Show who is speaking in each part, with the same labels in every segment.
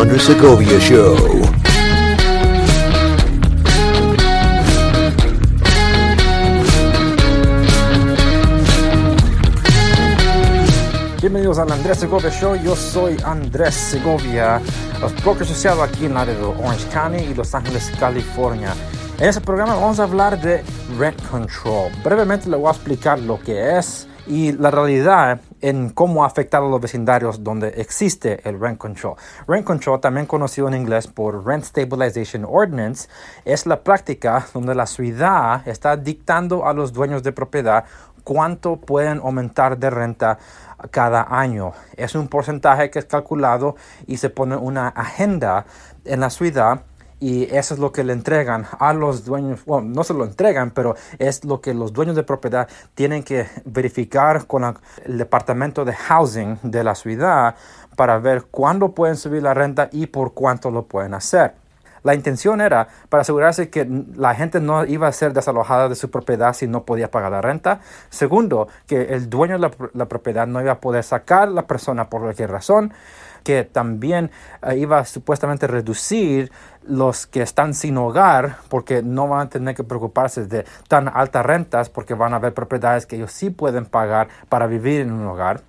Speaker 1: Andres Segovia Show.
Speaker 2: Bienvenidos al Andrés Segovia Show. Yo soy Andrés Segovia, broker asociado aquí en de Orange County y Los Ángeles, California. En este programa vamos a hablar de rent control. Brevemente le voy a explicar lo que es y la realidad en cómo ha afectado a los vecindarios donde existe el rent control. Rent control, también conocido en inglés por Rent Stabilization Ordinance, es la práctica donde la ciudad está dictando a los dueños de propiedad cuánto pueden aumentar de renta cada año. Es un porcentaje que es calculado y se pone una agenda en la ciudad y eso es lo que le entregan a los dueños, bueno, no se lo entregan, pero es lo que los dueños de propiedad tienen que verificar con el departamento de housing de la ciudad para ver cuándo pueden subir la renta y por cuánto lo pueden hacer. La intención era para asegurarse que la gente no iba a ser desalojada de su propiedad si no podía pagar la renta. Segundo, que el dueño de la, la propiedad no iba a poder sacar a la persona por cualquier razón que también eh, iba a supuestamente reducir los que están sin hogar porque no van a tener que preocuparse de tan altas rentas porque van a haber propiedades que ellos sí pueden pagar para vivir en un hogar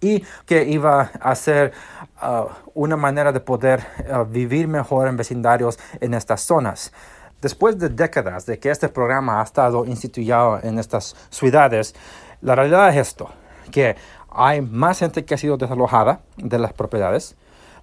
Speaker 2: y que iba a ser uh, una manera de poder uh, vivir mejor en vecindarios en estas zonas. Después de décadas de que este programa ha estado instituido en estas ciudades, la realidad es esto, que hay más gente que ha sido desalojada de las propiedades.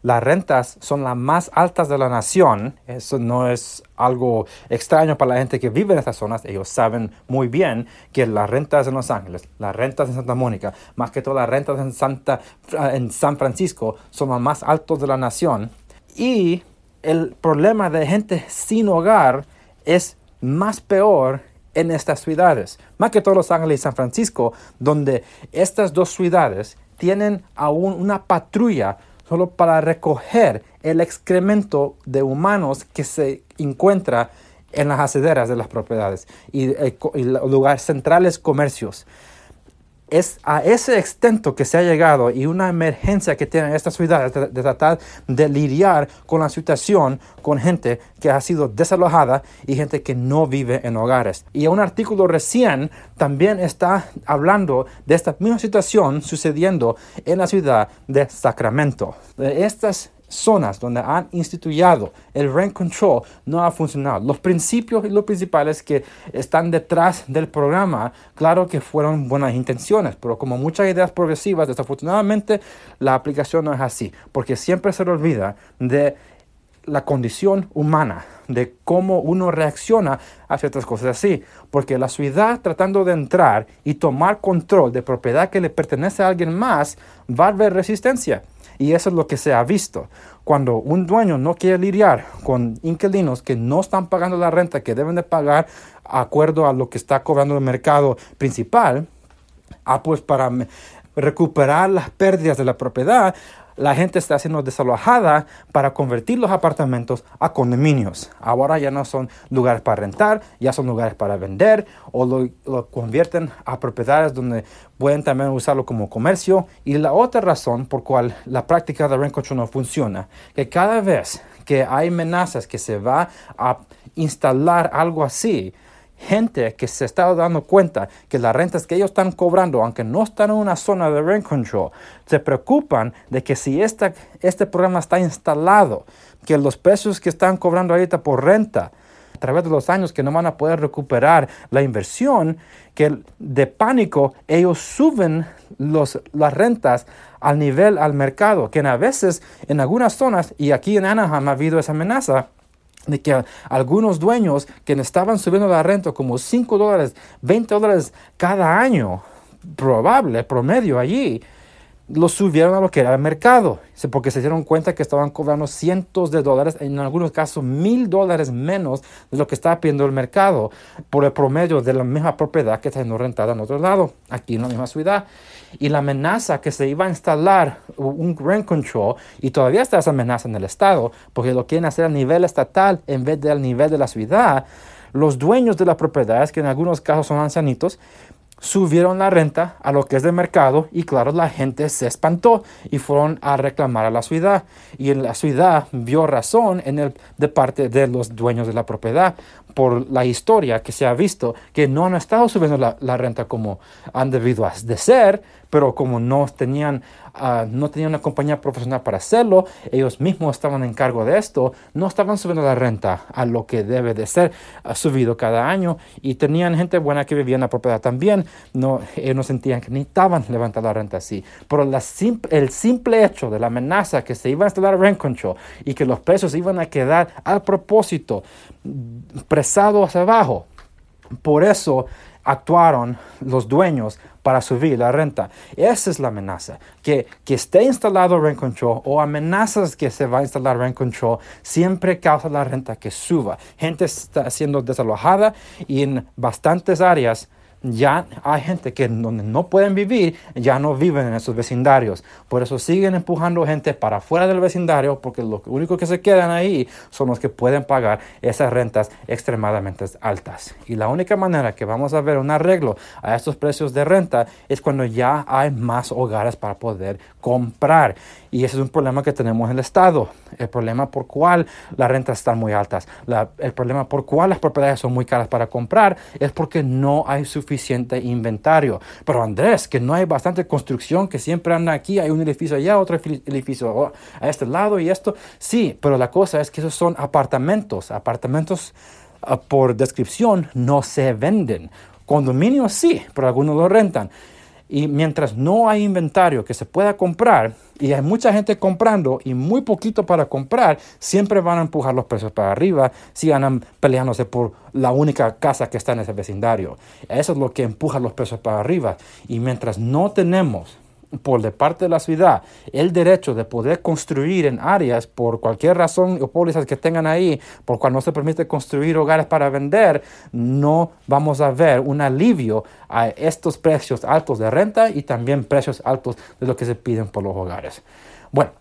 Speaker 2: Las rentas son las más altas de la nación. Eso no es algo extraño para la gente que vive en estas zonas. Ellos saben muy bien que las rentas en Los Ángeles, las rentas en Santa Mónica, más que todas las rentas en, Santa, en San Francisco, son las más altas de la nación. Y el problema de gente sin hogar es más peor en estas ciudades, más que todos Los Ángeles y San Francisco, donde estas dos ciudades tienen aún una patrulla solo para recoger el excremento de humanos que se encuentra en las acederas de las propiedades y, eh, y lugares centrales comercios es a ese extento que se ha llegado y una emergencia que tienen estas ciudades de, de, tratar de lidiar con la situación con gente que ha sido desalojada y gente que no vive en hogares. Y un artículo recién también está hablando de esta misma situación sucediendo en la ciudad de Sacramento. Estas zonas donde han instituido el rent control no ha funcionado. Los principios y los principales que están detrás del programa, claro que fueron buenas intenciones, pero como muchas ideas progresivas, desafortunadamente la aplicación no es así, porque siempre se olvida de la condición humana, de cómo uno reacciona a ciertas cosas así. Porque la ciudad tratando de entrar y tomar control de propiedad que le pertenece a alguien más, va a haber resistencia. Y eso es lo que se ha visto. Cuando un dueño no quiere lidiar con inquilinos que no están pagando la renta que deben de pagar acuerdo a lo que está cobrando el mercado principal, ah, pues para recuperar las pérdidas de la propiedad, la gente está siendo desalojada para convertir los apartamentos a condominios. Ahora ya no son lugares para rentar, ya son lugares para vender o lo, lo, convierten a propiedades donde pueden también usarlo como comercio. Y la otra razón por cual la práctica de rent control no funciona, que cada vez que hay amenazas que se va a instalar algo así, gente que se está dando cuenta que las rentas que ellos están cobrando, aunque no están en una zona de rent control, se preocupan de que si este programa está instalado, que los precios que están cobrando ahorita por renta, a través de los años que no van a poder recuperar la inversión, que de pánico ellos suben las rentas al nivel al mercado, que a veces en algunas zonas, y aquí en Anaheim ha habido esa amenaza, de que algunos dueños que estaban subiendo la renta como 5 dólares, 20 dólares cada año, probable, promedio allí, lo subieron a lo que era el mercado, porque se dieron cuenta que estaban cobrando cientos de dólares, en algunos casos mil dólares menos de lo que estaba pidiendo el mercado por el promedio de la misma propiedad que está siendo rentada en otro lado, aquí en la misma ciudad. Y la amenaza que se iba a instalar un rent control, y todavía está esa amenaza en el estado, porque lo quieren hacer a nivel estatal en vez del nivel de la ciudad, los dueños de las propiedades, que en algunos casos son ancianitos, subieron la renta a lo que es de mercado y claro, la gente se espantó y fueron a reclamar a la ciudad. Y en la ciudad vio razón en el, de parte de los dueños de la propiedad por la historia que se ha visto, que no han estado subiendo la, la renta como han debido de ser, pero como no tenían, uh, no tenían una compañía profesional para hacerlo, ellos mismos estaban en cargo de esto, no estaban subiendo la renta a lo que debe de ser uh, subido cada año y tenían gente buena que vivía en la propiedad también, no, ellos no sentían que necesitaban levantar la renta así, pero la el simple hecho de la amenaza que se iba a instalar rent control y que los precios iban a quedar al propósito presados hacia abajo, por eso actuaron los dueños para subir la renta. Esa es la amenaza. Que, que esté instalado rent control o amenazas que se va a instalar rent control siempre causa la renta que suba. Gente está siendo desalojada y en bastantes áreas ya hay gente que donde no pueden vivir, ya no viven en esos vecindarios. Por eso siguen empujando gente para fuera del vecindario, porque lo único que se quedan ahí son los que pueden pagar esas rentas extremadamente altas. Y la única manera que vamos a ver un arreglo a estos precios de renta es cuando ya hay más hogares para poder comprar. Y ese es un problema que tenemos en el Estado. El problema por cual las rentas están muy altas. el problema por cual las propiedades son muy caras para comprar es porque no hay suficiente inventario. Pero Andrés, que no hay bastante construcción, que siempre anda aquí, hay un edificio allá, otro edificio a este lado y esto. Sí, pero la cosa es que esos son apartamentos. Apartamentos ah, por descripción no se venden. Condominios sí, pero algunos lo rentan. Y mientras no hay inventario que se pueda comprar y hay mucha gente comprando y muy poquito para comprar, siempre van a empujar los precios para arriba si andan peleándose por la única casa que está en ese vecindario. Eso es lo que empuja los precios para arriba. Y mientras no tenemos por de parte de la ciudad el derecho de poder construir en áreas por cualquier razón o pólizas que tengan ahí, por cual no se permite construir hogares para vender, no vamos a ver un alivio a estos precios altos de renta y también precios altos de lo que se piden por los hogares. Bueno,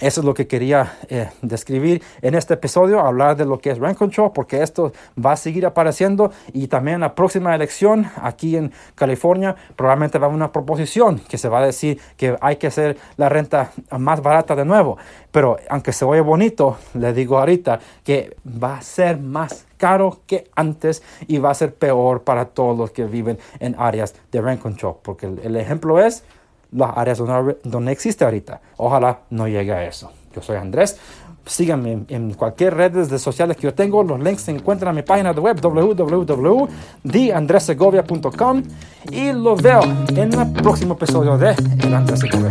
Speaker 2: eso es lo que quería eh, describir en este episodio, hablar de lo que es rent control, porque esto va a seguir apareciendo y también la próxima elección aquí en California probablemente va a haber una proposición que se va a decir que hay que hacer la renta más barata de nuevo. Pero aunque se oye bonito, le digo ahorita que va a ser más caro que antes y va a ser peor para todos los que viven en áreas de rent control, porque el ejemplo es las áreas donde, existe ahorita. Ojalá no llegue a eso. Yo soy Andrés. Síganme en, cualquier redes de sociales que yo tengo. Los links se encuentran en mi página de web www.theandresegovia.com y los veo en el próximo episodio de El Andrés Segovia